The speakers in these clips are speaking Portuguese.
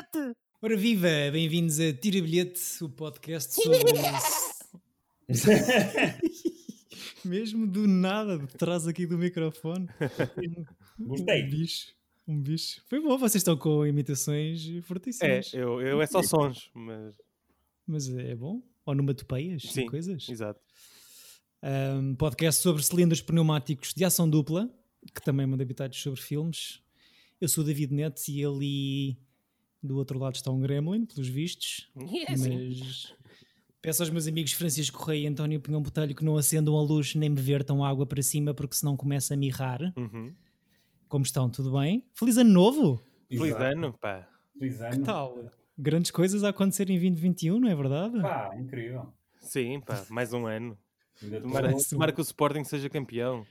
bilhete! Ora viva, bem-vindos a Tira Bilhete, o podcast sobre... Mesmo do nada, de trás aqui do microfone. Gostei. Um bicho, um bicho. Foi bom, vocês estão com imitações É, fortíssimas. eu, eu é só sons, mas Mas é bom? Ou numa topeias Sim. e coisas? exato. Um, podcast sobre cilindros pneumáticos de ação dupla, que também manda habitados sobre filmes. Eu sou o David Neto e ali do outro lado está um Gremlin, pelos vistos. Mas peço aos meus amigos Francisco Correia e António Pinhão Botelho que não acendam a luz nem me vertam água para cima porque senão começa a mirrar. Uhum. Como estão? Tudo bem? Feliz ano novo! Feliz Exato. ano, pá. Feliz ano. Que tal? Grandes coisas a acontecer em 2021, não é verdade? Pá, incrível. Sim, pá, mais um ano. Ainda Tomara, tomara que o Sporting seja campeão.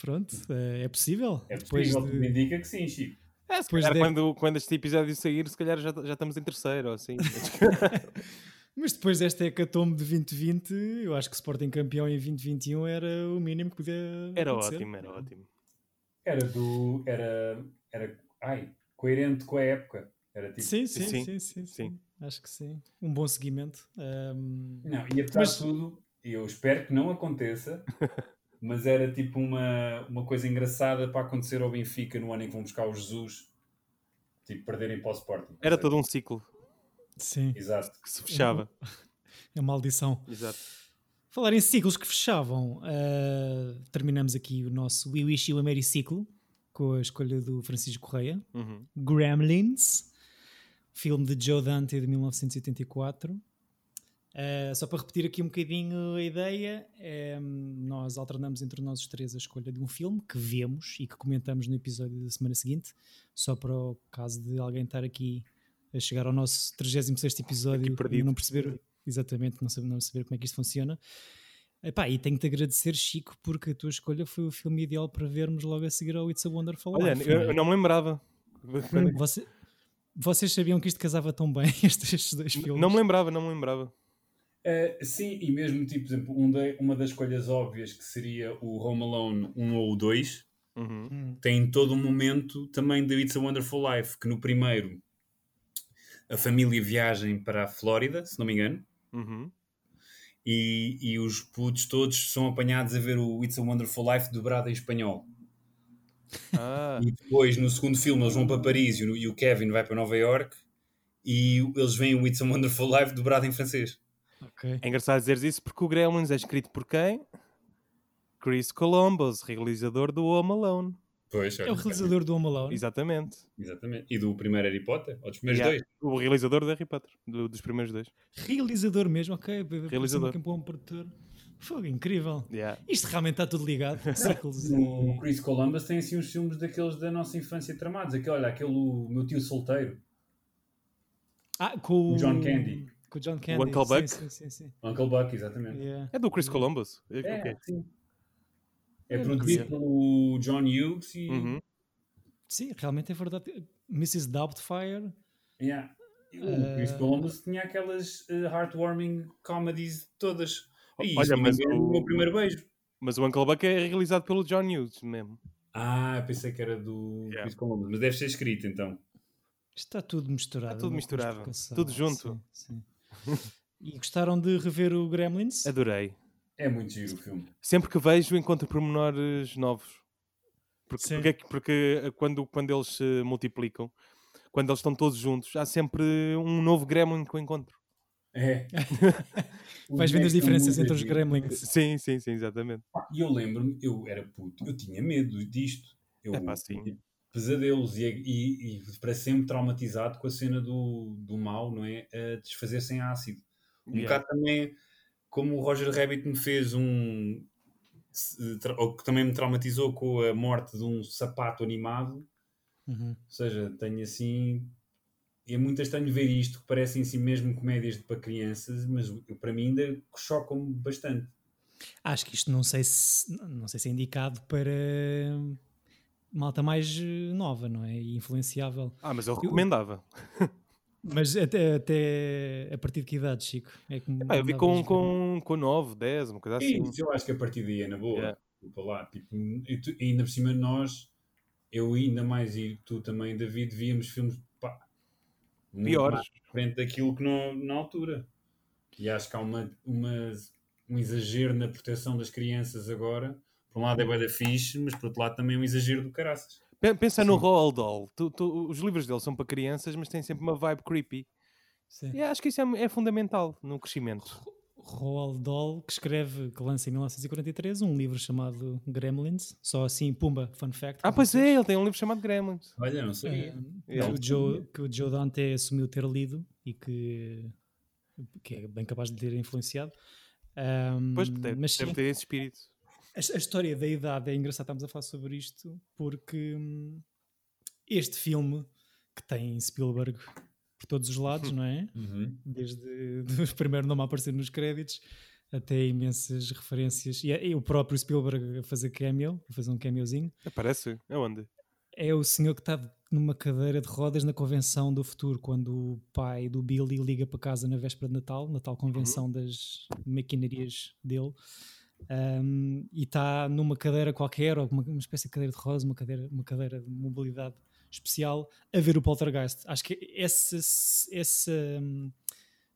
Pronto, é é possível. É Depois possível, de- tudo indica que sim, Chico. É, se Depois calhar de- quando, quando este episódio sair, se calhar já, já estamos em terceiro ou assim. Mas depois desta hecatombe de 2020, eu acho que Sporting campeão em 2021 era o mínimo que podia Era acontecer. ótimo, era ótimo. Era do. Era. Era. Ai, coerente com a época. Era tipo. Sim, sim, Sim, sim, sim, sim, sim. Acho que sim. Um bom seguimento. Ahm, Não, e apesar Mas- de tudo, eu espero que não aconteça, mas era tipo uma, uma coisa engraçada para acontecer ao Benfica no ano em que vão buscar o Jesus, tipo, perderem para o Sporting. Era todo um ciclo sim, Exato. que se fechava. é maldição. Exato. Falar em ciclos que fechavam, ah, terminamos aqui o nosso We Wish You a Merry Ciclo com a escolha do Francisco Correia. Uhum. Gremlins, filme de Joe Dante de 1984. Uh, só para repetir aqui um bocadinho a ideia, é, nós alternamos entre nós os três a escolha de um filme que vemos e que comentamos no episódio da semana seguinte, só para o caso de alguém estar aqui a chegar ao nosso 36 episódio e não perceber exatamente, não saber, não saber como é que isto funciona. Epá, e tenho-te agradecer, Chico, porque a tua escolha foi o filme ideal para vermos logo a seguir ao It's a Wonderful Olha, Life. eu, não eu não me lembrava. Você- vocês sabiam que isto casava tão bem, estes, estes dois filmes? Não me lembrava, não me lembrava. Uh, sim, e mesmo, tipo, por exemplo, um da- uma das escolhas óbvias que seria o Home Alone 1 ou o 2, Uhum. Hum, tem todo um momento também de It's a Wonderful Life, que no primeiro a família viagem para a Flórida, se não me engano, Uhum. e, e os putos todos são apanhados a ver o It's a Wonderful Life dobrado em espanhol. Ah, E depois, no segundo filme, eles vão para Paris e o, e o Kevin vai para Nova York e o- eles veem o It's a Wonderful Life dobrado em francês. Ok. é engraçado dizer isso porque o Gremlins é escrito por quem? Chris Columbus, realizador do Home Alone. Pois, É o realizador do Home Alone. Exatamente. Exatamente. E do primeiro Harry Potter, ou dos primeiros Yeah. dois. O realizador do Harry Potter, do- dos primeiros dois. Realizador mesmo, ok. Realizador. Que é um bom produtor. Fogo, incrível. Yeah. Isto realmente está tudo ligado. Ciclos O. Chris Columbus tem assim uns filmes daqueles da nossa infância tramados. Aquele, olha, aquele o meu tio solteiro, Ah, com O John Candy. Com o John Candy. Uncle sim, Buck? Sim, sim, sim. Uncle Buck, exatamente. Yeah. É do Chris Columbus. É, Ok. sim. É produzido pelo John Hughes e. Uhum. Sim, realmente é verdade. Mrs. Doubtfire. Yeah. O Eh, Chris Columbus tinha aquelas eh, heartwarming comedies todas. E Olha, isso, mas mas o o- meu primeiro beijo. Mas o Uncle Buck é realizado pelo John Hughes mesmo. Ah, pensei que era do Yeah. Chris Columbus, mas deve ser escrito então. Está tudo misturado. Está tudo misturado. Tudo junto. Sim, sim. e gostaram de rever o Gremlins? Adorei. É muito giro o filme. Sempre que vejo, encontro pormenores novos. Porque, porque, é que- porque eh, quando, quando eles se multiplicam, quando eles estão todos juntos, há sempre um novo gremlin que eu encontro. É. Vais vendo as diferenças entre os. Gremlins. Sim, sim, sim, exatamente. Pá, E eu lembro-me, eu era puto, eu tinha medo disto. Eu Epá, sim. Pesadelos e, e, e para sempre traumatizado com a cena do, do mal, não é? A desfazer-se em ácido. Um Yeah. bocado também como o Roger Rabbit me fez um. Ou que também me traumatizou com a morte de um sapato animado. Uhum. Ou seja, tenho assim. É muito estranho ver isto, que parecem assim mesmo comédias para crianças, mas para mim ainda chocam-me bastante. Acho que isto não sei se não sei se é indicado para malta mais eh, nova, não é? E influenciável. Ah, mas eu recomendava. Mas até, até a partir de que idade, Chico? É que Epá, eu vi com, com, com 9, 10, uma coisa assim. Isso, eu acho que a partir daí é na boa. Yeah. Desculpa lá. Tipo, e tu- ainda por cima de nós, eu ainda mais e tu também, David, víamos filmes. Pá, Piores. frente daquilo que no- na altura. E acho que há uma, uma- um exagero na proteção das crianças agora. Por um lado é bué da fixe, mas por outro lado também é um exagero do caraças. Pe- Pensa no Sim. Roald Dahl. Tu- tu- os livros dele são para crianças, mas têm sempre uma vibe creepy. Sim. E acho que isso é, é fundamental no crescimento. Roald Dahl, que escreve, que lança em 1943 um livro chamado Gremlins. Só assim, pumba, fun fact. Ah, pois é, ele tem um livro chamado Gremlins. Olha, não sabia. Eh, Yeah. que, o Joe, que o Joe Dante assumiu ter lido e que, que é bem capaz de ter influenciado. Ahm, Pois, deve, mas deve sim, ter esse espírito. A, a história da idade é engraçado, estamos a falar sobre isto, porque hum, este filme que tem Spielberg por todos os lados, não é? Uhum. Desde o primeiro nome a aparecer nos créditos até imensas referências. E, é- e o próprio Spielberg a fazer cameo, a fazer um cameozinho. Aparece? Aonde? É o senhor que está numa cadeira de rodas na convenção do futuro, quando o pai do Billy liga para casa na véspera de Natal, na tal convenção das maquinarias dele, um, e está numa cadeira qualquer, ou uma, uma espécie de cadeira de rodas, uma cadeira, uma cadeira de mobilidade especial, a ver o Poltergeist. Acho que essa, essa, hum,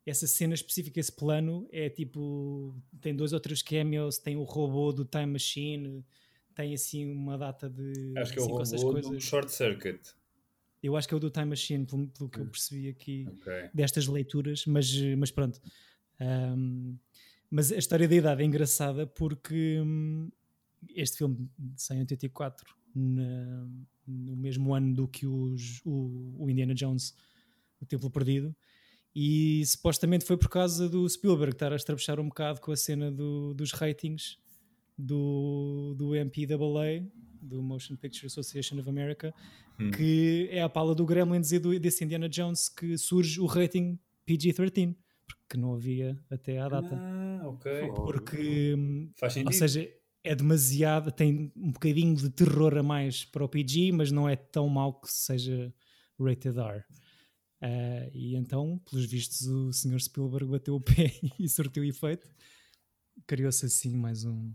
essa cena específica, esse plano, é tipo. Tem dois ou três cameos, tem o robô do Time Machine, tem assim uma data de. Acho que é o robô do. Short Circuit. Eu acho que é o do Time Machine, pelo, pelo que eu percebi aqui Ok. destas leituras, mas, mas pronto. Ahm, mas a história da idade é engraçada porque hum, este filme sai em 84, na- no mesmo ano do que os- o, o Indiana Jones, o Templo Perdido, e supostamente foi por causa do Spielberg estar a estrabuchar um bocado com a cena do- dos ratings do, do MPAA, do Motion Picture Association of America, Hum. que é a pala do Gremlins e do, desse Indiana Jones que surge o rating PG-13, porque não havia até à data. Ah, ok. Porque, Faz sentido. ou seja, é demasiado, tem um bocadinho de terror a mais para o PG, mas não é tão mau que seja rated R. Ah, e então, pelos vistos, o Sr. Spielberg bateu o pé e surtiu efeito. Criou-se assim mais, um,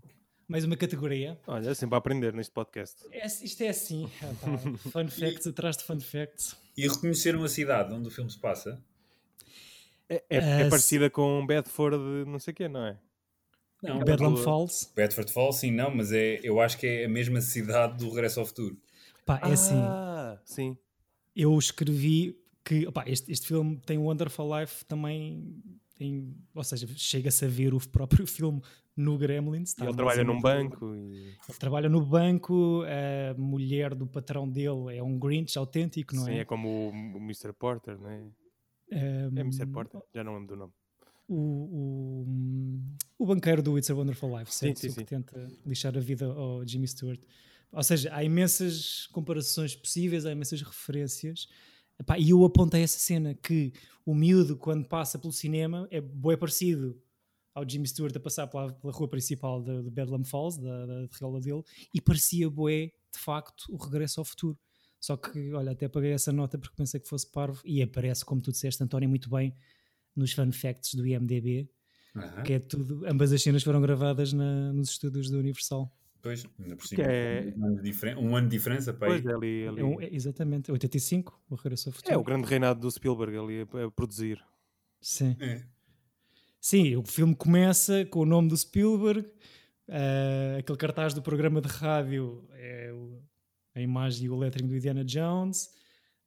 mais uma categoria. Olha, sempre a aprender neste podcast. É- isto é assim, ah, fun facts atrás de fun facts. E reconheceram a cidade onde o filme se passa? É, é- é Ah, parecida com Bedford, não sei o quê, não é? Não. Bedlam rua- Falls, Bedford Falls, sim, não, mas é, eu acho que é a mesma cidade do Regresso ao Futuro. pá, é assim. Ah, sim. eu escrevi que opá, este, este filme tem o Wonderful Life também tem, ou seja, chega-se a ver o próprio filme no Gremlins. E está ele trabalha num basicamente- banco e... Ele trabalha no banco, a mulher do patrão dele é um Grinch autêntico, não Sim, é? é como o, o Mr. Porter, não é? Um, É Mr. Porter? Já não lembro do nome. o, o, o banqueiro do It's a Wonderful Life, Sim, sim, O que sim. tenta lixar a vida ao Jimmy Stewart. Ou seja, há imensas comparações possíveis, há imensas referências. Epá, e eu apontei essa cena que o miúdo, quando passa pelo cinema, é bem parecido ao Jimmy Stewart a passar pela, pela rua principal de, de Bedlam Falls, da, da dele, e parecia bué, de facto, o regresso ao futuro. Só que, olha, até paguei essa nota porque pensei que fosse parvo, e aparece, como tu disseste, António, muito bem nos fun facts do IMDB, Aham. que é tudo, ambas as cenas foram gravadas na- nos estúdios da Universal. Pois, ainda por cima. é- Um, ano de diferen- um ano de diferença, pai. Pois é, ali, ali. É, um- é exatamente, 85, o Regresso ao Futuro. É o grande reinado do Spielberg ali a, a produzir. Sim. É. Sim, o filme começa com o nome do Spielberg, ah, aquele cartaz do programa de rádio é o- a imagem e o lettering do Indiana Jones.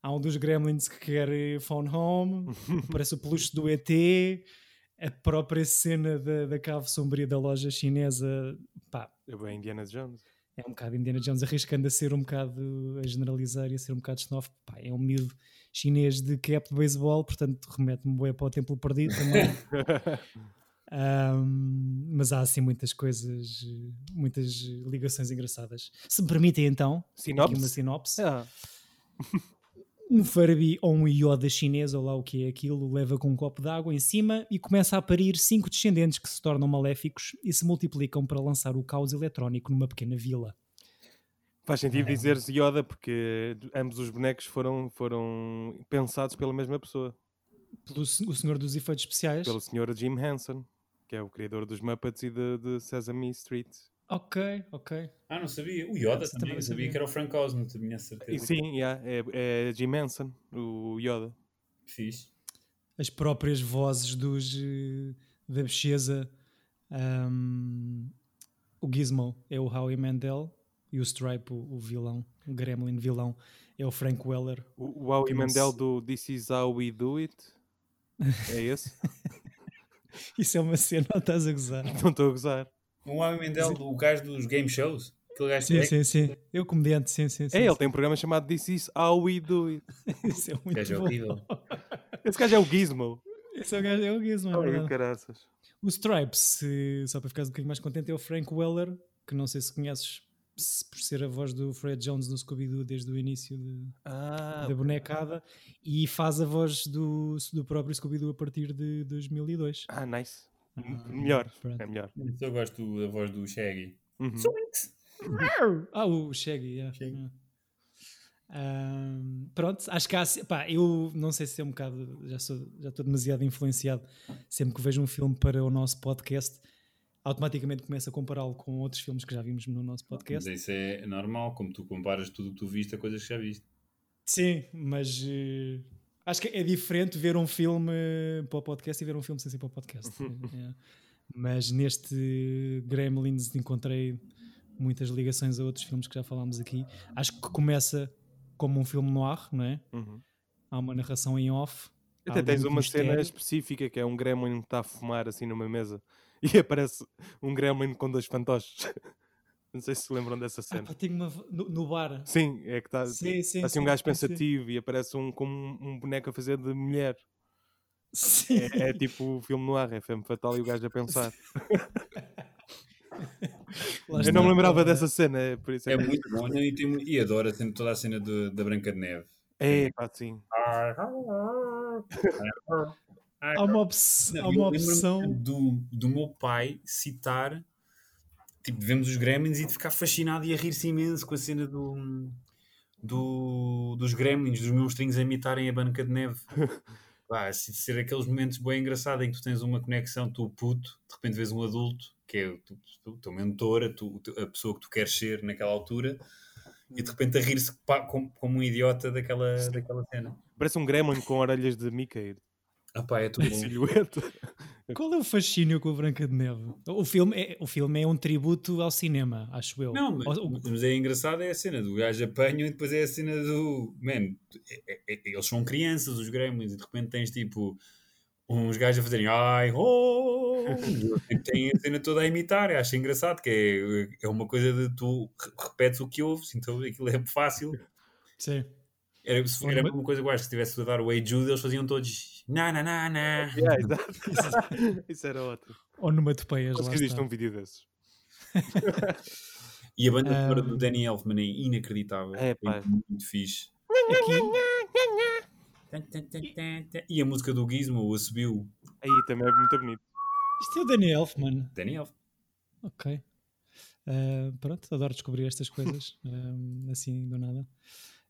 Há um dos Gremlins que quer phone home, aparece o peluche do ET, a própria cena da, da cave sombria da loja chinesa. Pá, É bem Indiana Jones. é um bocado Indiana Jones arriscando a ser um bocado a generalizar e a ser um bocado xenófobo. Pá, é um miúdo chinês de cap de beisebol, portanto remete-me bué para o Templo Perdido também. Ahm, mas há assim muitas coisas, muitas ligações engraçadas. Se me permitem então, aqui uma Sinopse? sinopse. Ah, Um Furby ou um Yoda chinês, ou lá o que é aquilo, leva com um copo de água em cima e começa a parir cinco descendentes que se tornam maléficos e se multiplicam para lançar o caos eletrónico numa pequena vila. faz sentido É. dizer Yoda porque ambos os bonecos foram, foram pensados pela mesma pessoa, Pelo o senhor dos efeitos especiais. pelo senhor Jim Henson, que é o criador dos Muppets e de, de Sesame Street. Ok, ok. Ah, não sabia. O Yoda também, também sabia sabia. que era o Frank Oz, não tinha E certeza. sim, yeah, é, é Jim Henson, o Yoda. Fixe. as próprias vozes dos eh, da Becheza. Um, o Gizmo é o Howie Mandel e o Stripe, o, o vilão, o Gremlin vilão, é o Frank Weller. O, o Howie Mandel se- do This Is How We Do It. É esse? Isso é uma cena, não estás a gozar. Não estou a gozar. O Howie Mandel, o gajo dos game shows. Aquele gajo Sim, que sim, sim. Eu comediante, sim, sim. sim É, ele tem um programa chamado This Is How We Do It. Isso é muito gajo é bom. horrível. Esse gajo é o Gizmo. Esse é o gajo, é o Gizmo, é Ai, verdade. caraças. O Stripes, só para ficares um bocadinho mais contente, é o Frank Weller, que não sei se conheces por ser a voz do Fred Jones no Scooby-Doo desde o início de- Ah, da bonecada e faz a voz do, do próprio Scooby-Doo a partir de 2002. ah, nice. Ah, melhor. pronto. É melhor. Eu gosto da voz do Shaggy. Uhum. Ah, o Shaggy, yeah. Shaggy. yeah. Ahm, pronto, acho que há, pá, eu não sei se é um bocado, já sou, já estou demasiado influenciado. Sempre que vejo um filme para o nosso podcast, automaticamente começo a compará-lo com outros filmes que já vimos no nosso Mas podcast. isso é normal, como tu comparas tudo o que tu viste a coisas que já viste. Sim, mas eh, acho que é diferente ver um filme para o podcast e ver um filme sem ser para o podcast. É. Mas neste Gremlins encontrei muitas ligações a outros filmes que já falámos aqui. Acho que começa como um filme noir, não é? Uhum. Há uma narração em off. Até tens uma cena mistério. específica que é um gremlin que está a fumar assim numa mesa e aparece um gremlin com dois fantoches. Não sei se se lembram dessa Ah, cena. pá, tenho uma no, no bar. Sim, é que está Sim, sim, assim um sim, gajo sim. pensativo e aparece um com um, boneco a fazer de mulher. Sim. É, é tipo o filme no ar, é femme fatal e o gajo a pensar. Lá Eu não me lembrava dessa cena, é por isso É que- muito bom e, tem e adoro a cena- toda a cena do- da Branca de Neve. É, pá, sim. Há uma, obs- Não, há uma opção. do, do meu pai citar, tipo, vemos os Gremlins e de ficar fascinado e a rir-se imenso com a cena do, do, dos Gremlins, dos monstrinhos a imitarem a Branca de Neve. Pá, se ser aqueles momentos bem engraçados em que tu tens uma conexão, tu puto, de repente vês um adulto, que é o tu- teu mentor, a, tu- a pessoa que tu queres ser naquela altura, e de repente a rir-se como, como um idiota daquela, daquela cena. Parece um gremlin com orelhas de Mickey, Ah pá, é tudo bom. silhueta. Qual é o fascínio com a Branca de Neve? O filme é, o filme é um tributo ao cinema, acho eu. Não, mas, O- o- mas é engraçado é a cena do gajo apanho e depois é a cena do. Man, é- é- é- eles são crianças, os gremlins, e de repente tens tipo uns gajos a fazerem ai, oh! E tem a cena toda a imitar, eu acho engraçado, que é, é uma coisa de tu re- repetes o que ouves, então aquilo é fácil. Sim. Era, era mas- uma coisa que eu acho que se estivesse a dar o Hey Jude, eles faziam todos na na na na. Yeah, exato. Isso era ótimo. Ou numa topeias lá Conseguiste está. um vídeo desses. E a banda Um, do Danny Elfman é inacreditável. É, pá. muito fixe. Aqui, E a música do Gizmo, o subiu Aí também é muito bonito. isto é o Danny Elfman. Danny Elfman. Ok. Ah, pronto, adoro descobrir estas coisas ah, assim do nada.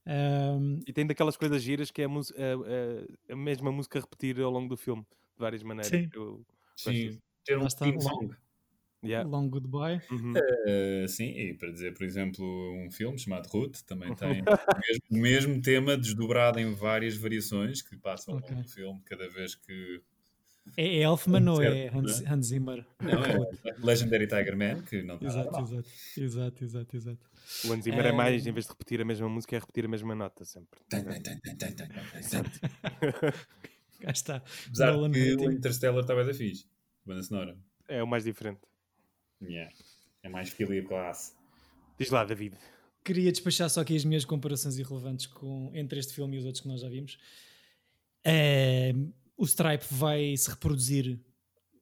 Ah, E tem daquelas coisas giras que é a, mus- a- a- a mesma música a repetir ao longo do filme, de várias maneiras. Sim. Eu- Sim, ter um está, song. yeah. Long Goodbye. Uhum. Uh, sim, e para dizer, por exemplo, um filme chamado Ruth também tem o mesmo, mesmo tema desdobrado em várias variações que passam ao longo do filme cada vez que. É Elfman ou é Hans, né? Hans Zimmer? Não, é Legendary Tiger Man, que não está nada Exato, exato, exato, exato, exato. O Hans Zimmer é mais, em vez de repetir a mesma música, é repetir a mesma nota sempre. Cá está. Apesar Nolan de que o. Interstellar estava da fixe, banda sonora. É o mais diferente. Yeah. É mais Philip Glass. Diz lá, David. Queria despachar só aqui as minhas comparações irrelevantes com, entre este filme e os outros que nós já vimos. Eh, o Stripe vai se reproduzir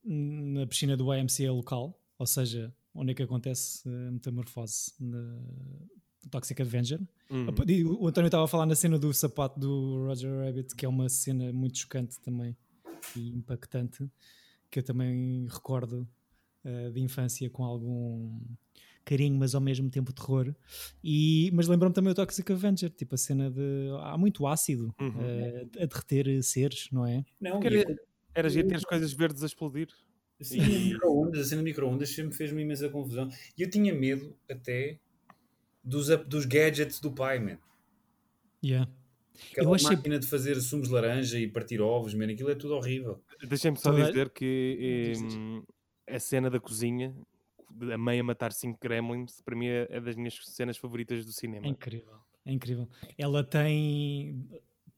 na piscina do YMCA local, ou seja, onde é que acontece a metamorfose na Toxic Avenger. E O António estava a falar na cena do sapato do Roger Rabbit, que é uma cena muito chocante também e impactante, que eu também recordo eh, de infância com algum carinho, mas ao mesmo tempo terror. E, mas lembro-me também o Toxic Avenger, tipo a cena de. Há muito ácido Uhum. eh, a derreter seres, não é? Não, Porque e era, era giro ter as coisas verdes a explodir. Sim, micro-ondas, a cena de micro-ondas sempre fez-me imensa confusão. E eu tinha medo até dos, dos gadgets do pai, man. Yeah. Aquela Eu achei- máquina de fazer sumos de laranja e partir ovos, man, aquilo é tudo horrível. Deixem-me só Toda- dizer que hum, a cena da cozinha, a meia matar 5 gremlins, para mim é é das minhas cenas favoritas do É cinema. incrível. É incrível. Ela tem.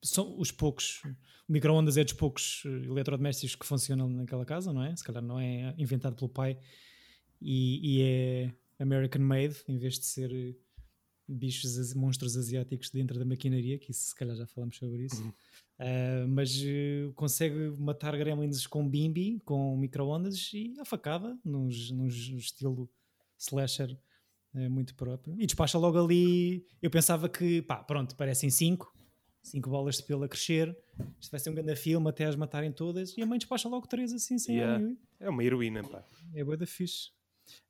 São os poucos. O micro-ondas é dos poucos eh, eletrodomésticos que funcionam naquela casa, não é? Se calhar não é inventado pelo pai e, e é American made, em vez de ser eh, bichos, monstros asiáticos dentro da maquinaria, que isso se calhar já falamos sobre isso. Uhum. Ah, mas eh, consegue matar gremlins com bimbi, com micro-ondas e a facada, no estilo slasher é muito próprio. E despacha logo ali. Eu pensava que, pá, pronto, parecem cinco, cinco bolas de pelo a crescer. Isto vai ser um grande filme até as matarem todas. E a mãe despacha logo três assim, sem Yeah. É uma heroína, pá. É boa da fixe.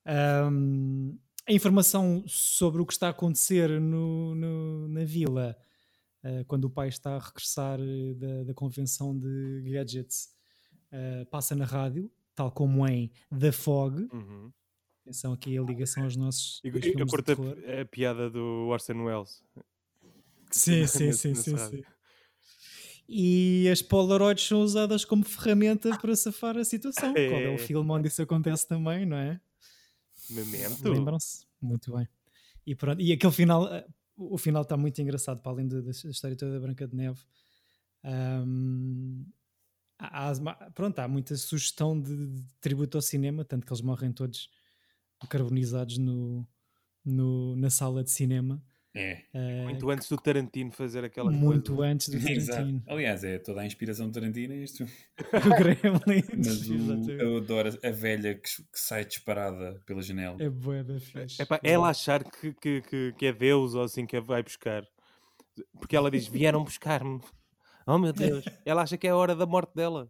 Ahm, a informação sobre o que está a acontecer no, no- na vila, ah, quando o pai está a regressar eh, da, da convenção de gadgets, ah, passa na rádio, tal como em The Fog. Uhum. Atenção aqui a ligação aos nossos E eu, curto a, a piada do Orson Welles. Sim, sim, nesse- sim, nesse sim, rádio. sim. E as Polaroids são usadas como ferramenta para safar a situação. Qual é É. o filme onde isso acontece também, não é? Memento. Lembram-se? Muito bem. E, pronto, e aquele final, o final está muito engraçado, para além da história toda da Branca de Neve. Ahm, há, há- pronto, há muita sugestão de, de tributo ao cinema, tanto que eles morrem todos carbonizados no, no- na sala de cinema. É. eh, Muito antes do Tarantino fazer aquela muito coisa. antes do Exato. Tarantino. Aliás, é toda a inspiração de Tarantino é isto. o Gremlins. Mas o, eu adoro a velha que, que sai disparada pela janela. É boa da fixe. É pá, ela achar que, que, que, que é Deus ou assim que a vai buscar. Porque ela diz: vieram buscar-me. Oh meu Deus. Ela acha que é a hora da morte dela.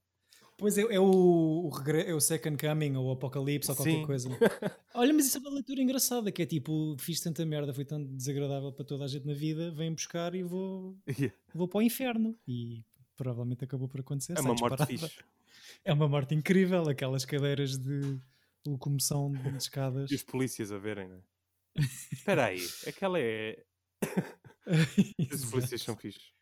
Pois é, é o, o, é o Second Coming ou o Apocalipse ou qualquer Sim. coisa. Olha, mas isso é uma leitura engraçada, que é tipo, fiz tanta merda, foi tão desagradável para toda a gente na vida, vem buscar e vou, vou para o inferno. E provavelmente acabou por acontecer. É uma morte fixe. É uma morte incrível, aquelas cadeiras de locomoção de escadas. E os polícias a verem, né? Espera aí, aquela é. Exato. polícias são fixes.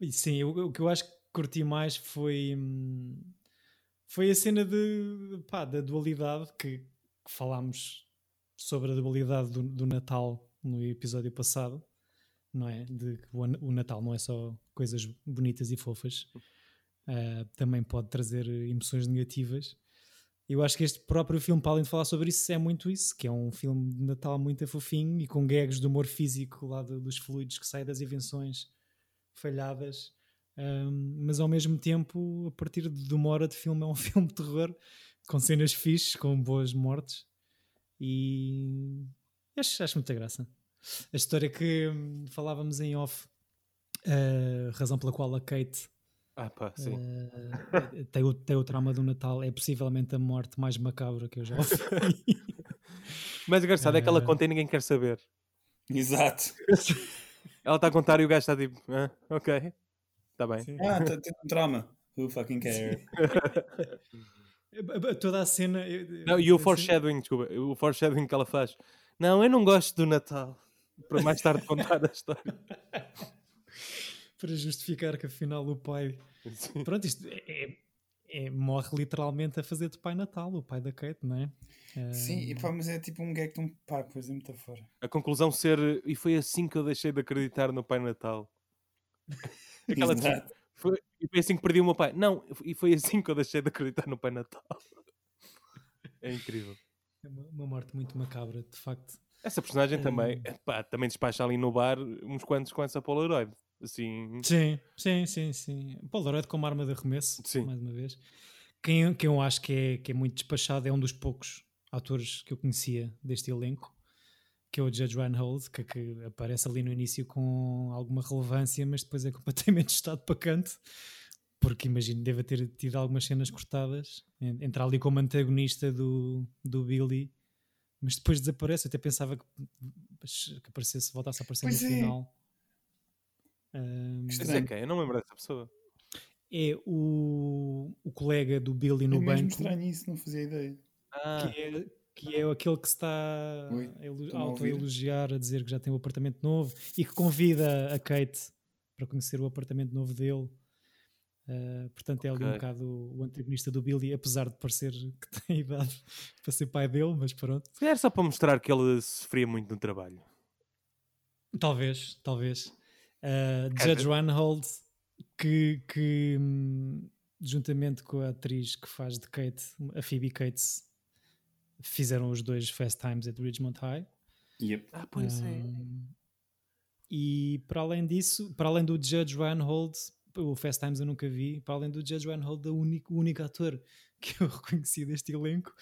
E sim, o, o que eu acho que curti mais foi, hum, foi a cena de, pá, da dualidade que, que falámos sobre a dualidade do, do Natal no episódio passado, não é? De que o, o Natal não é só coisas bonitas e fofas, ah, também pode trazer emoções negativas. Eu acho que este próprio filme, para além de falar sobre isso, é muito isso, que é um filme de Natal muito fofinho e com gags de humor físico lá do- dos fluidos que saem das invenções falhadas, Ahm, mas ao mesmo tempo, a partir de uma hora de filme, é um filme de terror com cenas fixes, com boas mortes e acho, acho muita graça. A história que hum, falávamos em off, a razão pela qual a Kate Ah, pá, sim. eh, tem, o, tem o trauma do Natal é possivelmente a morte mais macabra que eu já ouvi. Mas engraçado é que ela Eh. conta e ninguém quer saber. Exato. Ela está a contar e o gajo está tipo, ah, ok, está bem. Sim. Ah, tem um trauma. Who fucking care? Toda a cena. Não, e o a cena- foreshadowing, desculpa, o foreshadowing que ela faz. Não, eu não gosto do Natal. Para mais tarde contar a história. para justificar que afinal o pai. Sim. Pronto, isto é, é- é- morre literalmente a fazer de Pai Natal, o pai da Kate, não é? Sim, e pá, mas é tipo um gag de um pá, pois é muito fora. A conclusão ser, e foi assim que eu deixei de acreditar no Pai Natal. Aquela Exato. foi, e foi assim que perdi o meu pai. Não, e foi assim que eu deixei de acreditar no Pai Natal. É incrível. é uma, uma morte muito macabra, de facto. Essa personagem também, Hum. pá, também despacha ali no bar uns quantos com essa Polaroid. Assim, Sim, sim, sim, sim. Polaroid como arma de arremesso, Sim. mais uma vez. Quem, quem eu acho que é, que é muito despachado é um dos poucos atores que eu conhecia deste elenco, que é o Judge Reinhold, que, que aparece ali no início com alguma relevância, mas depois é completamente estado para canto, porque imagino deve ter tido algumas cenas cortadas, en- entrar ali como antagonista do, do Billy, mas depois desaparece. Eu até pensava que, que aparecesse, voltasse a aparecer Pois no é. final. Ahm, mas é quem? Eu não me lembro dessa pessoa. é o, o colega do Billy no é mesmo banco estranho isso, não fazia ideia. Ah, que é, que é aquele que se está Oi, a auto-elogiar, a dizer que já tem um apartamento novo e que convida a Kate para conhecer o apartamento novo dele. Uh, portanto, é ali um bocado o antagonista do Billy, apesar de parecer que tem idade para ser pai dele, mas pronto. Se calhar só para mostrar que ele sofria muito no trabalho. Talvez, talvez. Uh, Quer Judge? Reinhold, que, que hum, juntamente com a atriz que faz de Kate, a Phoebe Cates, fizeram os dois Fast Times at Ridgemont High. Yep. Ah, pois é. Um, e para além disso, para além do Judge Reinhold, o Fast Times eu nunca vi, para além do Judge Reinhold, o único, o único ator que eu reconheci deste elenco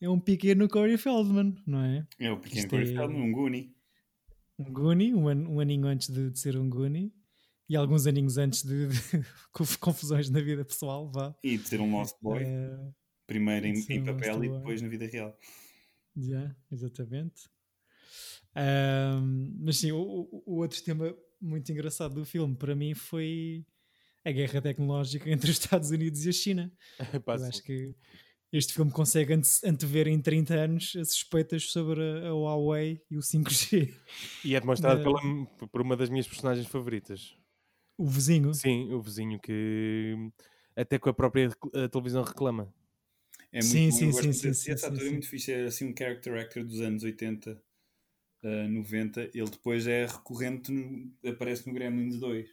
é um pequeno Corey Feldman, não é? É o pequeno Isto Corey é- Feldman, um Goonie. um Goonie, um, an- um aninho antes de, de ser um Goonie e alguns aninhos antes de, de conf- confusões na vida pessoal, vá. E de ser um Lost Boy. Eh, Primeiro em, em um papel e depois na vida real. Já, exatamente. Ahm, mas sim, o, o- outro tema muito engraçado do filme para mim foi a guerra tecnológica entre os Estados Unidos e a China. Pá, Eu acho que este filme consegue ante- antever em 30 anos as suspeitas sobre a, a Huawei e o 5G. E é demonstrado pela, por uma das minhas personagens favoritas. O vizinho. Sim, o vizinho que até com a própria televisão reclama. É muito Sim, bom, sim, eu gosto sim, sim, Esse sim, ator é sim. muito fixe, é assim um character actor dos anos 80, eh, 90. Ele depois é recorrente, no- aparece no Gremlins 2,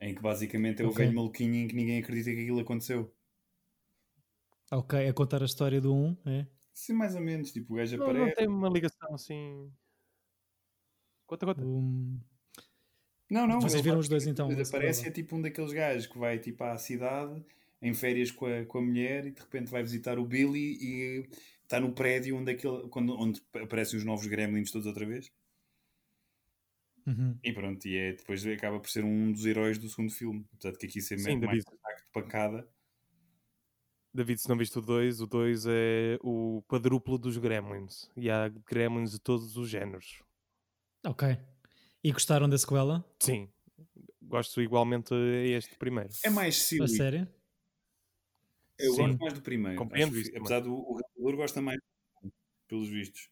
em que basicamente é o Ok. velho maluquinho em que ninguém acredita que aquilo aconteceu. Ok, a contar a história do 1, é? Sim, mais ou menos. Tipo, o gajo Não, não aparece. tem uma ligação assim. Conta, conta. O- Não, não. Vocês ele viram os dois, então, essa aparece e é tipo um daqueles gajos que vai tipo à cidade em férias com a, com a mulher e de repente vai visitar o Billy e está no prédio onde, aquele, quando, onde aparecem os novos gremlins todos outra vez. Uhum. E pronto, e é, depois acaba por ser um dos heróis do segundo filme. Apesar de que aqui ser Sim, mais David. um ataque de pancada. David, se não viste o 2, o 2 é o quadruplo dos Gremlins. E há Gremlins de todos os géneros. Ok. E gostaram da sequela? Sim. Gosto igualmente a este primeiro. É mais A silly. sério? Eu Sim. gosto mais do primeiro. Compreendo Acho isso apesar do o realizador gosta mais pelos vistos.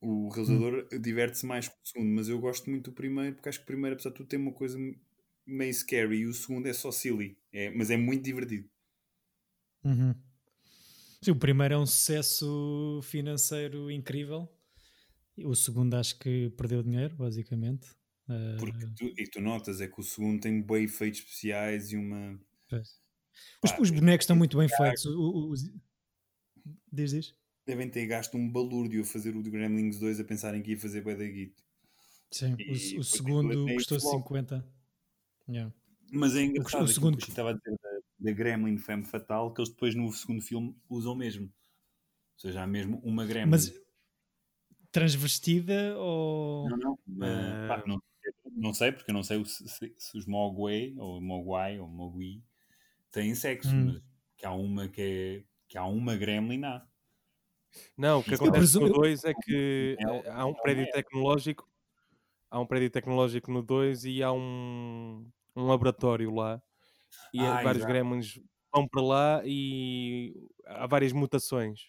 O realizador Hum. diverte-se mais com o segundo, mas eu gosto muito do primeiro porque acho que o primeiro, apesar de tudo, tem uma coisa meio scary e o segundo é só silly. É, mas é muito divertido. Uhum. Sim, o primeiro é um sucesso financeiro incrível. O segundo acho que perdeu dinheiro, basicamente. Ah, Porque tu, e tu notas é que o segundo tem bem efeitos especiais e uma. pois. Os, Pá, os bonecos estão muito bem feitos. O- o- os- Diz, diz. Devem ter gasto um balúrdio a fazer o de Gremlins 2 a pensarem que ia fazer guito. Sim, E o, o depois segundo custou flop. 50. Yeah. Mas é engraçado o aquilo segundo- que estava a dizer da, da Gremlin Femme Fatal, que eles depois no segundo filme usam mesmo. Ou seja, há mesmo uma Gremlin. Mas transvestida ou. Não, não. mas, pá, não, não sei, porque eu não sei o- se, se- se os Mogwai ou Mogwai ou Mogui têm sexo, Hum. mas que há uma que é que há uma Gremlin há. Não, o que acontece presumo- no 2 é que É há um é prédio tecnológico. Há um prédio tecnológico no 2 e há um, um laboratório lá. E Ah, vários exato. gremlins vão para lá e há várias mutações.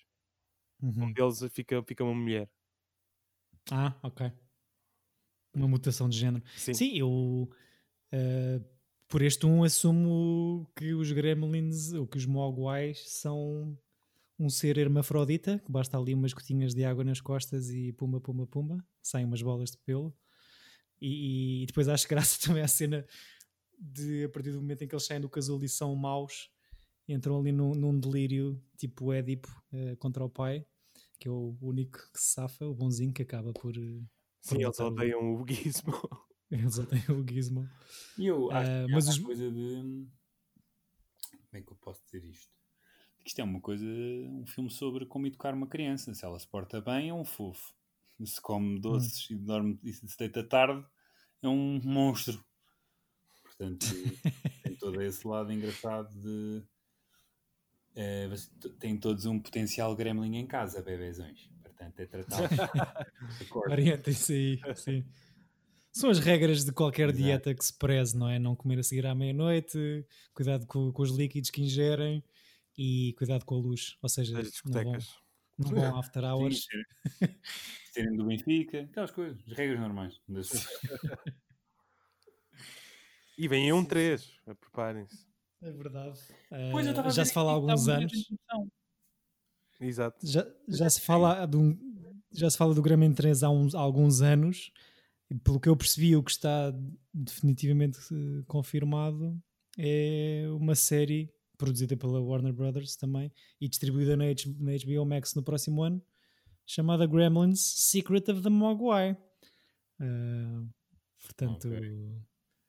Uhum. Um deles fica, fica uma mulher. Ah, ok. Uma mutação de género. Sim. Sim, eu eh, por este um assumo que os gremlins ou que os mogwais são um ser hermafrodita, que basta ali umas gotinhas de água nas costas e pumba, pumba, pumba, saem umas bolas de pelo. E, e depois acho graça também à cena de a partir do momento em que eles saem do casulo e são maus, entram ali num, num delírio tipo Édipo eh, contra o pai, que é o único que se safa, o bonzinho que acaba por. eh, Sim, eles odeiam o Gizmo. Eles odeiam o Gizmo. E eu acho Ah, que mas os- uma coisa de. Como é que eu posso dizer isto? Que isto é uma coisa, um filme sobre como educar uma criança. Se ela se porta bem, é um fofo. Se come doces e dorme e se deita tarde, é um monstro. Portanto, tem todo esse lado engraçado de. eh, tem todos um potencial gremlin em casa, bebezões. Portanto, é. Acorda. Orientem-se aí, sim. São as regras de qualquer Exato. dieta que se preze, não é? Não comer a seguir à meia-noite, cuidado com, com os líquidos que ingerem e cuidado com a luz. Ou seja, não vão, discotecas. Não vão after hours. Serem- serem do Benfica, aquelas coisas, as regras normais. E vem um 3, preparem-se. É verdade. Pois, eu Eh, estava a já se fala há alguns anos. em. Exato. Já, já se fala de um, já se fala do Grêmio 3 há, uns, há alguns anos. E pelo que eu percebi, o que está definitivamente eh, confirmado é uma série produzida pela Warner Brothers também e distribuída na, H- na HBO Max no próximo ano, chamada Gremlins Secret of the Mogwai. Eh, portanto,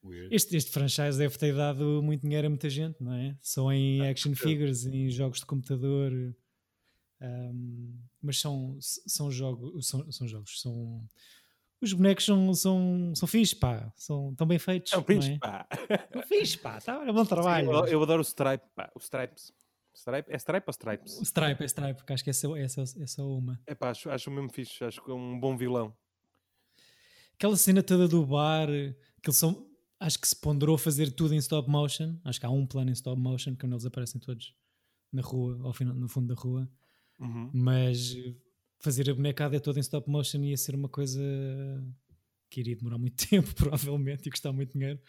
Weird. este, este franchise deve ter dado muito dinheiro a muita gente, não é? Só em action figures, em jogos de computador. um, mas são, são jogos, são, são jogos, são os bonecos são, são, são fixes, pá, são tão bem feitos. É um não pinche, é? pá. São fixes, pá, tá, é bom trabalho. Eu, eu adoro o Stripe, pá. O Stripes. Stripe? É Stripe ou Stripes? O Stripe, é Stripe, que acho que é só, é só, é só uma. É pá, acho, acho mesmo fixe. Acho que é um bom vilão. Aquela cena toda do bar, que eles são, acho que se ponderou fazer tudo em stop motion. Acho que há um plano em stop motion, quando eles aparecem todos na rua, ao final, no fundo da rua. Uhum. mas fazer a bonecada toda em stop motion ia ser uma coisa que iria demorar muito tempo, provavelmente, e custar muito dinheiro.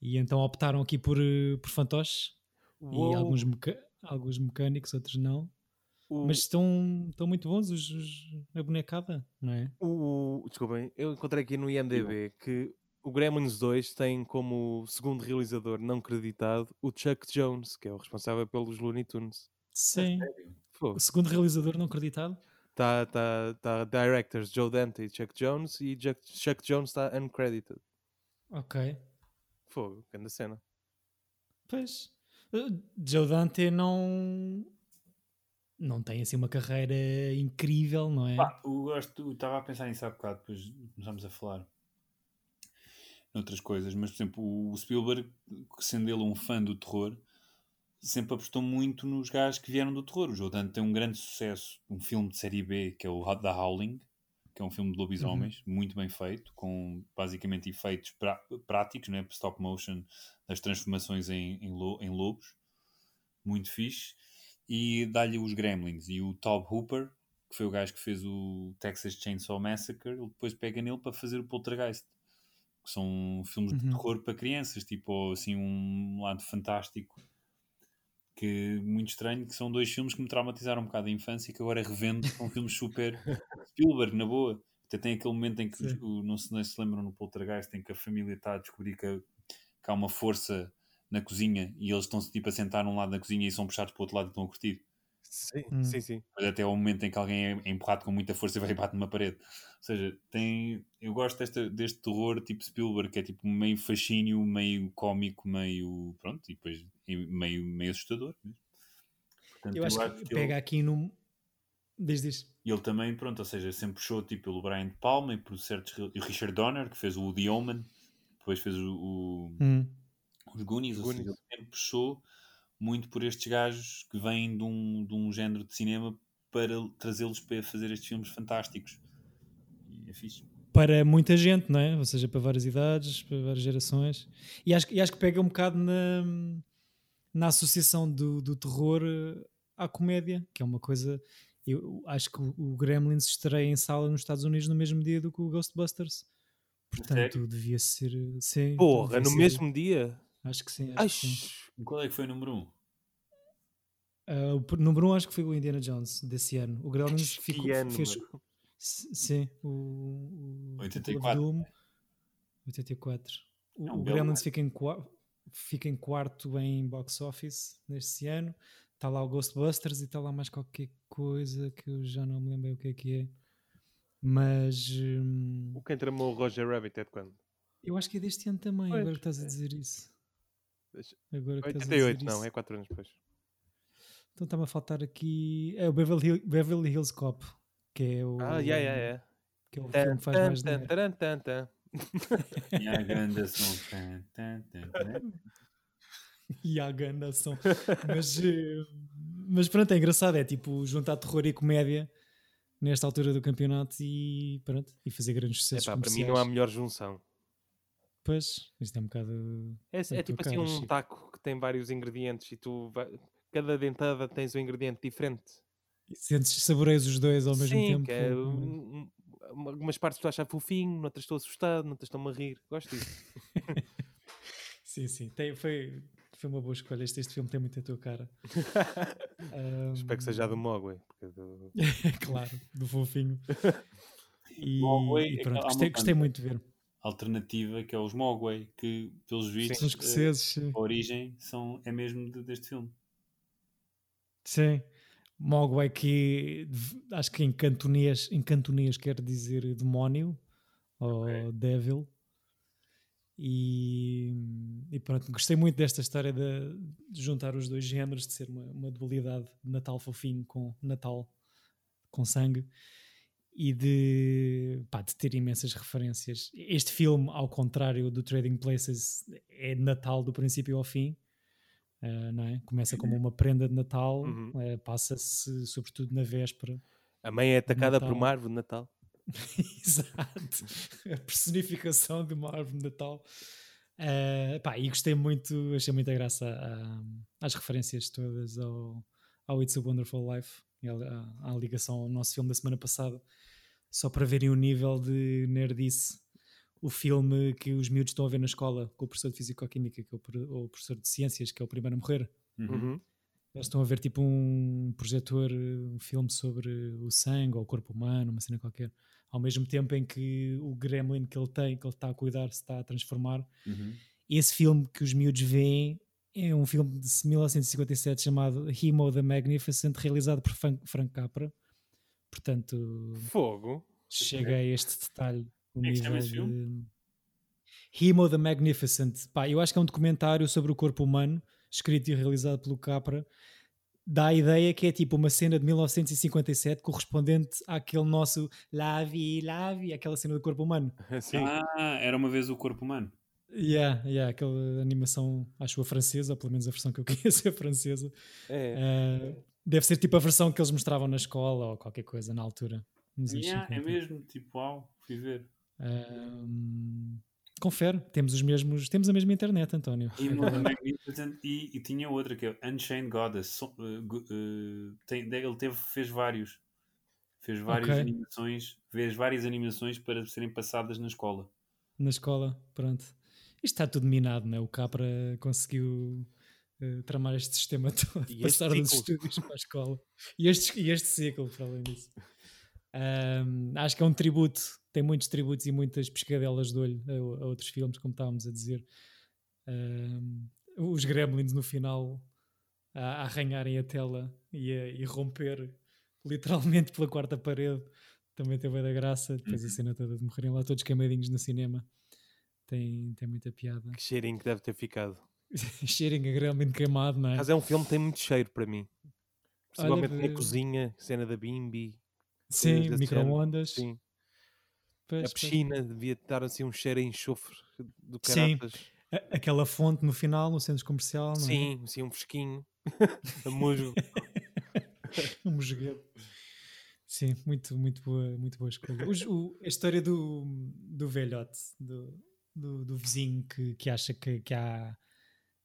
E então optaram aqui por, eh, por fantoches e Uou. alguns, meca- alguns mecânicos, outros não. O- Mas estão, estão muito bons os, os- a bonecada, não é? O, desculpem, eu encontrei aqui no IMDB que o Gremlins 2 tem como segundo realizador não creditado o Chuck Jones, que é o responsável pelos Looney Tunes. Sim. Fogo. O segundo realizador não acreditado? Tá, tá, tá directors Joe Dante e Chuck Jones e Chuck, Chuck Jones está uncredited. Ok. Fogo, grande cena. Pois. Eh, Joe Dante não. Não tem assim uma carreira incrível, não é? Pá, eu gosto, eu estava a pensar nisso há bocado, depois começámos a falar noutras coisas, mas por exemplo, o Spielberg, sendo ele um fã do terror, sempre apostou muito nos gajos que vieram do terror. O Joe Dante tem um grande sucesso, um filme de série B, que é o The Howling, que é um filme de lobisomens, muito bem feito, com basicamente efeitos prá- práticos, né? stop motion, das transformações em, em, lo- em lobos, muito fixe. E dá-lhe os Gremlins. E o Tob Hooper, que foi o gajo que fez o Texas Chainsaw Massacre, ele depois pega nele para fazer o Poltergeist. Que são filmes de Uhum. terror para crianças, tipo assim, um lado fantástico. Que muito estranho, que são dois filmes que me traumatizaram um bocado a infância e que agora revendo são filmes super Spielberg, na boa. Até tem aquele momento em que, o- não se, não se lembram no Poltergeist, em que a família está a descobrir que, que há uma força na cozinha e eles estão-se tipo a sentar num lado da cozinha e são puxados para o outro lado e estão a curtir. Sim, Hum. sim, sim. Mas até ao momento em que alguém é empurrado com muita força e vai e bate numa parede. Ou seja, tem, eu gosto desta, deste terror tipo Spielberg, que é tipo meio fascínio, meio cómico, meio. Pronto, e depois meio, meio assustador. mesmo. Portanto, Eu acho que ele- pega aqui num. Desde isso. e ele também, pronto, ou seja, sempre puxou tipo pelo Brian De Palma e por certos. E o Richard Donner, que fez o The Omen, depois fez o, o- Hum. os Goonies, ou seja, Goonies. ele sempre puxou muito por estes gajos que vêm de um, de um género de cinema para trazê-los para fazer estes filmes fantásticos. E é fixe. para muita gente, não é? Ou seja, para várias idades, para várias gerações. E acho, que- e acho que pega um bocado na, na associação do, do terror eh, à comédia, que é uma coisa. Eu acho que o, o Gremlins estreia em sala nos Estados Unidos no mesmo dia do que o Ghostbusters. Portanto, Sério? devia ser. Sim, Porra, devia no ser- mesmo dia? Acho que sim. Ai, Acho que sim. Qual é que foi o número 1? Um? Ah, o número 1 um acho que foi o Indiana Jones desse ano. O Gremlins ficou, que ano, fez. Sim, o, o 84. Temple of Doom, 84. O, É um o Gremlins fica em, fica em quarto em box office neste ano. Está lá o Ghostbusters e está lá mais qualquer coisa que eu já não me lembro o que é que é. Mas hum, O quem tramou o Roger Rabbit é de quando? eu acho que é deste ano também, Pois, agora que estás a dizer isso. Agora que estás a 88, dizer não, é 4 anos depois. Então está-me a faltar aqui. É o Beverly, Hill- Beverly Hills Cop, que é o, Ah, yeah, yeah, yeah. Que é o Tan, filme que faz tan, mais dinheiro. tan. E grande som. E ação. mas, eh, mas pronto, é engraçado. É tipo juntar terror e comédia nesta altura do campeonato e pronto, e fazer grandes sucessos. Epá, para mim não há melhor junção. Pois, isto é um bocado. É, é É tipo assim um Chico. taco que tem vários ingredientes e tu vai- cada dentada tens um ingrediente diferente. E sentes, saboreias os dois ao mesmo Sim, tempo. que é, ou- um- um- algumas partes tu achas fofinho, noutras estou assustado, noutras estou-me a rir. Gosto disso. Sim, sim. Tem, foi, foi uma boa escolha. Este, este filme tem muito a tua cara. Espero que seja a do Mogwai. porque do- claro, do fofinho. E, Mogwai e é pronto, há gostei, gostei muito de ver. Alternativa que é os Mogwai, que pelos vistos São eh, escoceses, sim. a origem são, é mesmo de- deste filme. Sim. Mogwai que acho que em cantonês, em cantonês quer dizer demónio ou Ok. devil. E, e pronto, gostei muito desta história de, de juntar os dois géneros, de ser uma, uma dualidade de Natal fofinho com Natal com sangue e de, pá, de ter imensas referências. Este filme, ao contrário do Trading Places, é Natal do princípio ao fim. Uh, não é? Começa como uma prenda de Natal, Uhum. uh, passa-se sobretudo na véspera. A mãe é atacada por uma árvore de Natal. Exato, a personificação de uma árvore de Natal. Uh, pá, e gostei muito, achei muita graça ah, às referências todas ao, ao It's a Wonderful Life, à, à- à ligação ao nosso filme da semana passada, só para verem o nível de nerdice. O filme que os miúdos estão a ver na escola com o professor de Fisicoquímica, que é o, pro- o professor de Ciências, que é o primeiro a morrer. Uhum. Uhum. Eles estão a ver tipo um projetor, um filme sobre o sangue ou o corpo humano, uma cena qualquer. Ao mesmo tempo em que o gremlin que ele tem, que ele está a cuidar, se está a transformar. Uhum. Esse filme que os miúdos veem é um filme de 1957 chamado Hemo the Magnificent, realizado por Fran- Frank Capra. Portanto, Fogo. chega a este detalhe. O é que se chama nível de... Hemo the Magnificent. Pá, eu acho que é um documentário sobre o corpo humano, escrito e realizado pelo Capra. Dá a ideia que é tipo uma cena de 1957 correspondente àquele nosso Lavi, Lavi, aquela cena do corpo humano. Sim. Ah, era uma vez o corpo humano. Yeah, yeah, aquela animação, acho a francesa, pelo menos a versão que eu conheço é francesa. É. Uh, deve ser tipo a versão que eles mostravam na escola ou qualquer coisa na altura. Yeah, é 50. mesmo, tipo, uau, fui ver. Um, confere, temos os mesmos, temos a mesma internet, António. E, e, e tinha outra que é Unchained Goddess. Gu- eh, tem- ele teve, fez vários. Fez várias Ok. animações, fez várias animações para serem passadas na escola. Na escola, pronto. Isto está tudo minado, né? O Capra conseguiu eh, tramar este sistema todo, E passar dos estúdios para a escola. E este, e este ciclo, para além disso. Ahm, acho que é um tributo, tem muitos tributos e muitas pescadelas de olho a, a outros filmes, como estávamos a dizer. Ahm, os Gremlins no final a, a arranharem a tela e a e romper literalmente pela quarta parede também teve da graça. Depois a cena toda de morrerem lá todos queimadinhos no cinema tem, tem muita piada. Que cheirinho que deve ter ficado. Cheirem a Gremlin queimado, não é? Mas é um filme que tem muito cheiro para mim. Principalmente Olha, na cozinha, cena da Bimbi. Sim, desse micro-ondas. Sim. Pois, a pois. piscina devia estar assim um cheiro a enxofre do Sim. caraças. A- Aquela fonte no final, no centro comercial, não é? Sim, assim um fresquinho. a musgo. um mosgueiro. Sim, muito, muito boa, muito boa escolha. Os- o- a história do, do velhote, do, do, do vizinho que, que acha que, que há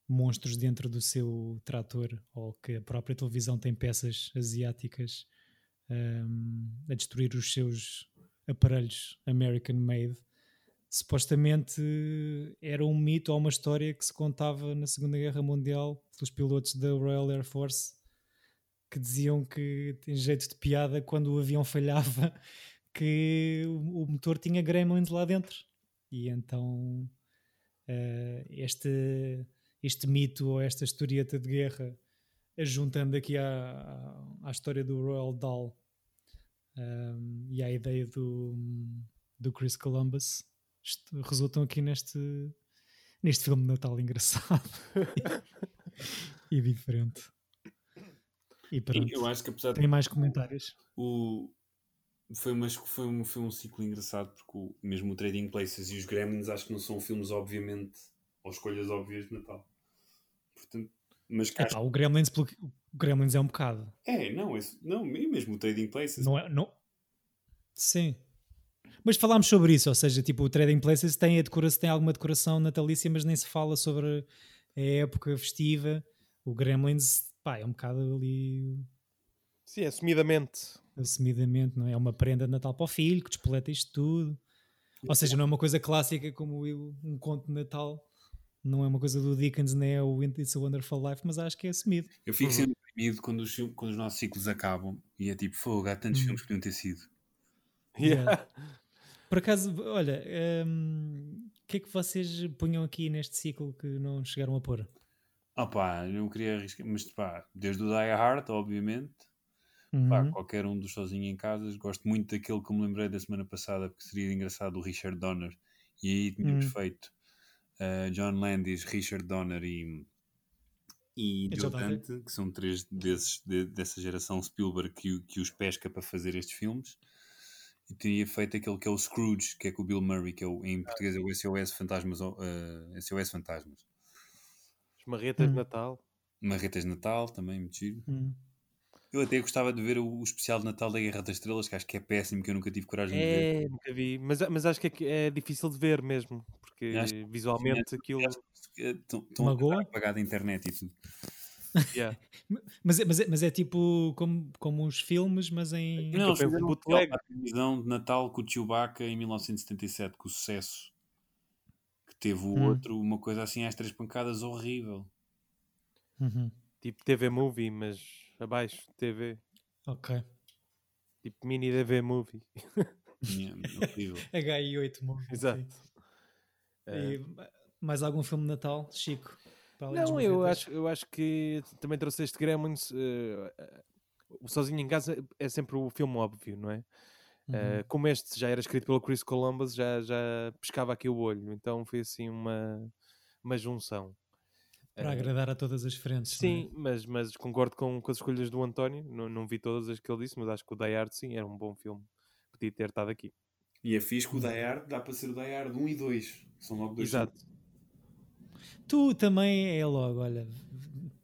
monstros dentro do seu trator ou que a própria televisão tem peças asiáticas hum, a destruir os seus aparelhos American made. Supostamente era um mito ou uma história que se contava na Segunda Guerra Mundial pelos pilotos da Royal Air Force que diziam que tem jeito de piada quando o avião falhava que o motor tinha gremlins lá dentro e então eh, este, este mito ou esta historieta de guerra juntando aqui à, à, história do Royal Dahl um, e à ideia do, do Chris Columbus resultam aqui neste neste filme de Natal engraçado. E diferente. E pronto. eu acho que apesar de tem mais comentários? O foi, uma, foi, um, foi um ciclo engraçado porque o- mesmo o Trading Places e os Gremlins acho que não são filmes obviamente ou escolhas óbvias de Natal. Portanto mas que acho- Epá, o Gremlins o Gremlins é um bocado. É não, esse, não e mesmo o Trading Places. Não é não sim. Mas falámos sobre isso ou seja tipo o Trading Places tem a decoração tem alguma decoração natalícia mas nem se fala sobre a época festiva. O Gremlins pá, é um bocado ali Sim, assumidamente. Assumidamente, não é? É uma prenda de Natal para o filho que despoleta isto tudo. Ou seja, não é uma coisa clássica como um conto de Natal. Não é uma coisa do Dickens, nem é o It's a Wonderful Life, mas acho que é assumido. Eu fico Uhum. sempre deprimido quando os, quando os nossos ciclos acabam e é tipo, fogo, há tantos Uhum. filmes que podiam ter sido. Yeah. Por acaso, olha, hum, o que é que vocês punham aqui neste ciclo que não chegaram a pôr? Ah pá, eu não queria arriscar, mas pá, desde o Die Hard, obviamente, Uhum. pá, qualquer um dos sozinho em casa, gosto muito daquele que me lembrei da semana passada, porque seria engraçado, o Richard Donner, e aí tínhamos Hum. feito uh, John Landis, Richard Donner e, e Joe Dante. Que são três desses, de- dessa geração Spielberg que, que os pesca para fazer estes filmes. E teria feito aquele que é o Scrooge, que é com o Bill Murray, que é o, em português é o SOS Fantasmas, uh, SOS Fantasmas. Os marretas de Hum. Natal. Marretas de Natal, também, muito giro. Hum. Eu até gostava de ver o, o especial de Natal da Guerra das Estrelas, que acho que é péssimo, que eu nunca tive coragem de ver. É, nunca vi. Mas, mas acho que é, é difícil de ver mesmo. Porque Acho que- visualmente aquilo. Estão Magoa? a pagar da internet e tudo. Yeah. Mas, é- mas, é, mas é tipo como, como os filmes, mas em. Não, eles penso fizeram um bootleg. a televisão de Natal com o Chewbacca em 1977, com o sucesso. Que teve o Hum. outro, uma coisa assim às três pancadas, horrível. Uhum. Tipo TV Movie, mas abaixo TV. Ok. Tipo mini TV Movie. Minha- horrível. HI8 Movie. Exato. sim. É. E mais algum filme de Natal, Chico? Não, eu acho, eu acho que também trouxe este Gremlins. eh, eh, o Sozinho em Casa é sempre o filme óbvio, não é? Uhum. Eh, como este já era escrito pelo Chris Columbus, já, já pescava aqui o olho. Então foi assim uma, uma junção. Para Eh, agradar a todas as frentes. é? Sim, mas, mas concordo com, com as escolhas do António. Não, não vi todas as que ele disse, mas acho que o Die Hard sim era um bom filme. Podia ter estado aqui. E é fixe que o Die Hard dá para ser o Die Hard 1 e 2. São logo dois Exato. Tu também é logo, olha,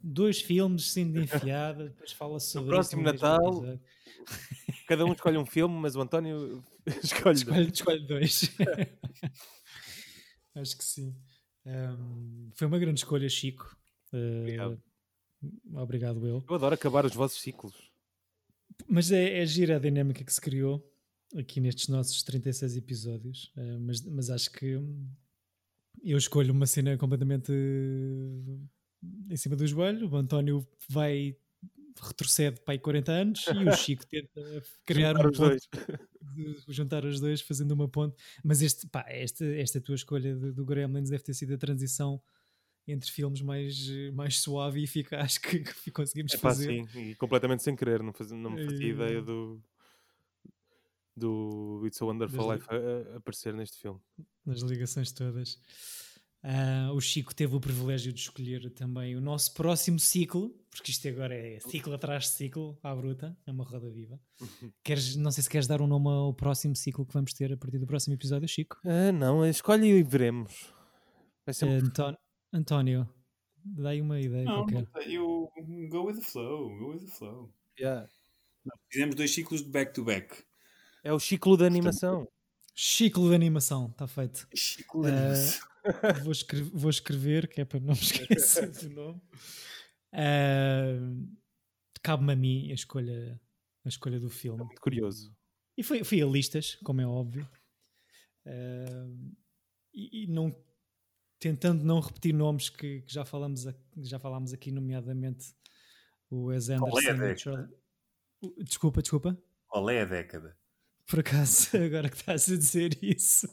dois filmes sendo enfiada, depois fala sobre próximo no mesmo Natal. Cada um escolhe um filme, mas o António escolhe. dois. Escolhe, escolhe dois. Acho que sim. Um, foi uma grande escolha, Chico. Uh, Obrigado. obrigado, eu. Eu adoro acabar os vossos ciclos. Mas é, é gira a dinâmica que se criou aqui nestes nossos 36 episódios. uh, mas, mas acho que eu escolho uma cena completamente uh, em cima do joelho. O António vai retrocede para aí 40 anos e o Chico tenta criar Juntar um ponto juntar os dois fazendo uma ponte. Mas este, pá, esta, esta tua escolha do, do Gremlins deve ter sido a transição entre filmes mais, mais suave e eficaz que, que conseguimos É pá, fazer. sim, e completamente sem querer, não, fazia, não me fazia E- ideia do, do It's a Wonderful Life a, a aparecer neste filme. nas ligações todas. Ah, o Chico teve o privilégio de escolher também o nosso próximo ciclo, porque isto agora é ciclo atrás de ciclo, à bruta, é uma roda viva. Queres, não sei se queres dar um nome ao próximo ciclo que vamos ter a partir do próximo episódio, Chico. Ah, não, escolhe e veremos. Vai ser um- Antón- António, dá aí uma ideia Não, qualquer. eu go with the flow, go with the flow. Yeah. Fizemos dois ciclos de back-to-back. É o ciclo da animação. Ciclo de animação, está feito. Ciclo de de animação. Vou, escre- vou escrever, que é para não me esquecer do nome. Ah, Cabe-me a mim a escolha, a escolha do filme. Muito curioso. E fui, fui a listas, como é óbvio. Ah, e, e não, tentando não repetir nomes que, que já, falamos a- já falámos aqui, nomeadamente o Wes Anderson. é Desculpa, desculpa. Qual é a década? Por acaso, agora que estás a dizer isso,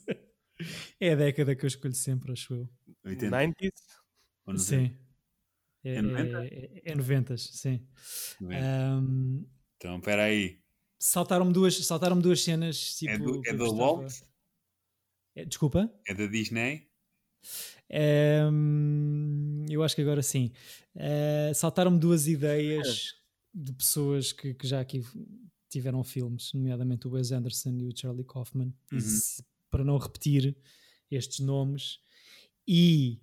é a década que eu escolho sempre, acho eu. 80? 90s? Ou 90? Sim. É, É 90? é, é 90, sim. 90. Ahm, Então, espera aí. saltaram-me duas, saltaram duas cenas. Tipo, É, do, é gostava- Walt? É, desculpa. É da Disney? Ahm, eu acho que agora sim. Ah, saltaram-me duas ideias de pessoas que, que já aqui tiveram filmes, nomeadamente o Wes Anderson e o Charlie Kaufman. E Uhum. se- para não repetir estes nomes, e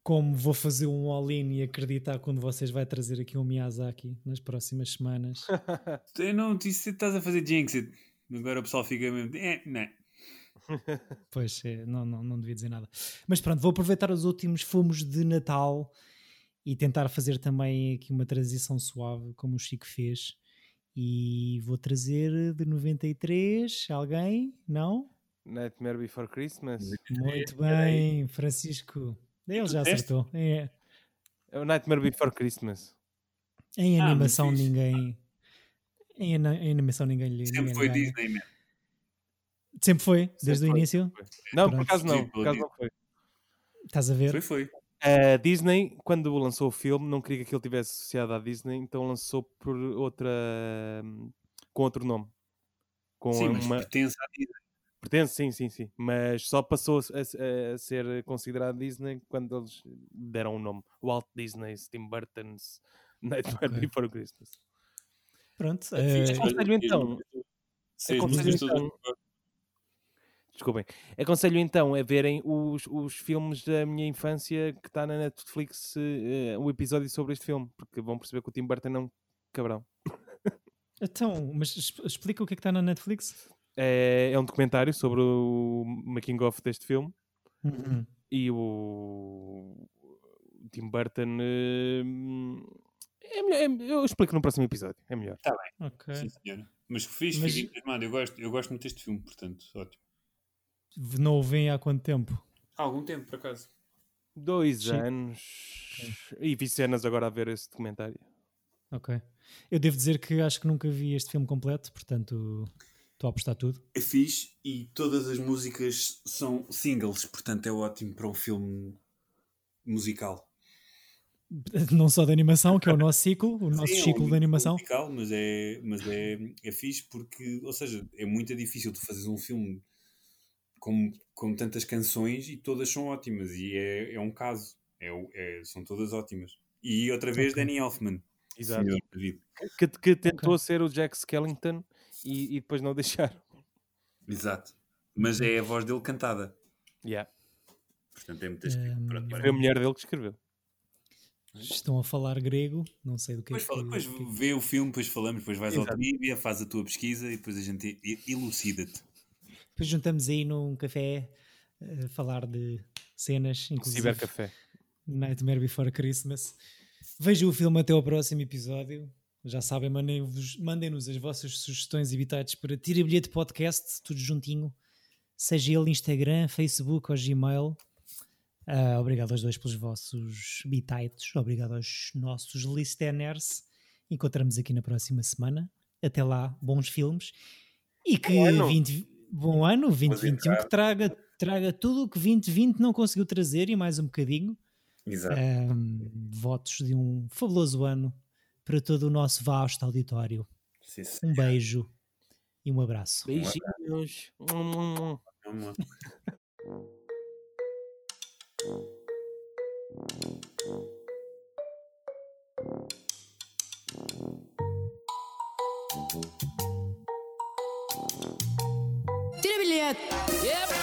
como vou fazer um all-in e acreditar quando vocês vai trazer aqui um Miyazaki nas próximas semanas. Eu não, tu isso estás a fazer jinx. Agora o pessoal fica mesmo. É, não. Pois, é, não, não, não devia dizer nada. Mas pronto, vou aproveitar os últimos fumos de Natal e tentar fazer também aqui uma transição suave, como o Chico fez. E vou trazer de 93 alguém? Não? Nightmare Before Christmas. Muito bem, Francisco. Ele já acertou. É, É o Nightmare Before Christmas. em Ah, animação fixe. ninguém. Em, em animação ninguém lhe. Sempre ninguém foi ganha. Disney, man. Sempre foi, desde Sempre o início. foi. Não, por Pronto. acaso não. Por acaso não foi. Estás a ver? Foi, foi. A Disney, quando lançou o filme, não queria que aquilo tivesse associado à Disney, então lançou por outra. com outro nome. Com Sim, mas uma. pertence à Disney. Pertence, sim, sim, sim. Mas só passou a, a- a ser considerado Disney quando eles deram o nome. Walt Disney, Tim Burton's Nightmare Ok. Before Christmas. Pronto. É eh, olha, aconselho então- aconselho então-. Desculpem. Aconselho então a verem os, os filmes da minha infância que está na Netflix, eh, o episódio sobre este filme, porque vão perceber que o Tim Burton é um cabrão. então, mas explica o que é que está na Netflix. É, é um documentário sobre o making of deste filme Uhum. e o, Tim Burton. eh, é melhor- é- eu explico no próximo episódio, é melhor. Ok. Sim, senhora. Mas fiz, Mas- fiquei entusiasmado. Eu gosto, eu gosto muito deste filme, portanto, ótimo. Não o vem há quanto tempo? Há algum tempo, por acaso. Dois Sim. anos e vi cenas agora a ver esse documentário. Ok. Eu devo dizer que acho que nunca vi este filme completo, portanto estou a apostar tudo. É fixe e todas as músicas são singles, portanto é ótimo para um filme musical. Não só de animação, que é o nosso ciclo, o nosso Sim, é um ciclo de animação. Musical, mas é, mas é, é fixe porque, ou seja, é muito difícil tu fazeres um filme com, com tantas canções e todas são ótimas e é, é um caso. É, é- são todas ótimas. E outra vez Ok. Danny Elfman. Exato. Que, que tentou Ok. ser o Jack Skellington e, e depois não deixaram. Exato. Mas é a voz dele cantada. Yeah. Portanto é muito escrito. Hum, Pronto, Foi a mulher dele que escreveu. Estão a falar grego, não sei do que Depois, é fala, que... depois que- vê o filme, depois falamos, depois vais ao Exato. trivia, faz a tua pesquisa e depois a gente elucida-te. Depois juntamos aí num café a falar de cenas, inclusive Cibercafé. Nightmare Before Christmas. Vejam o filme até ao próximo episódio. Já sabem, mandem-nos as vossas sugestões e bitates para Tira Bilhete Podcast, tudo juntinho. Seja ele Instagram, Facebook ou Gmail. Ah, obrigado aos dois pelos vossos bitites. Obrigado aos nossos listeners. Encontramos aqui na próxima semana. Até lá, bons filmes. E que Bom ano. 20, bom ano, 2021, que traga, traga tudo o que 2020 não conseguiu trazer e mais um bocadinho. Exato. Ahm, votos de um fabuloso ano para todo o nosso vasto auditório. Sim, sim. Um beijo e um abraço. Beijinhos. Tira bilhete. Yep.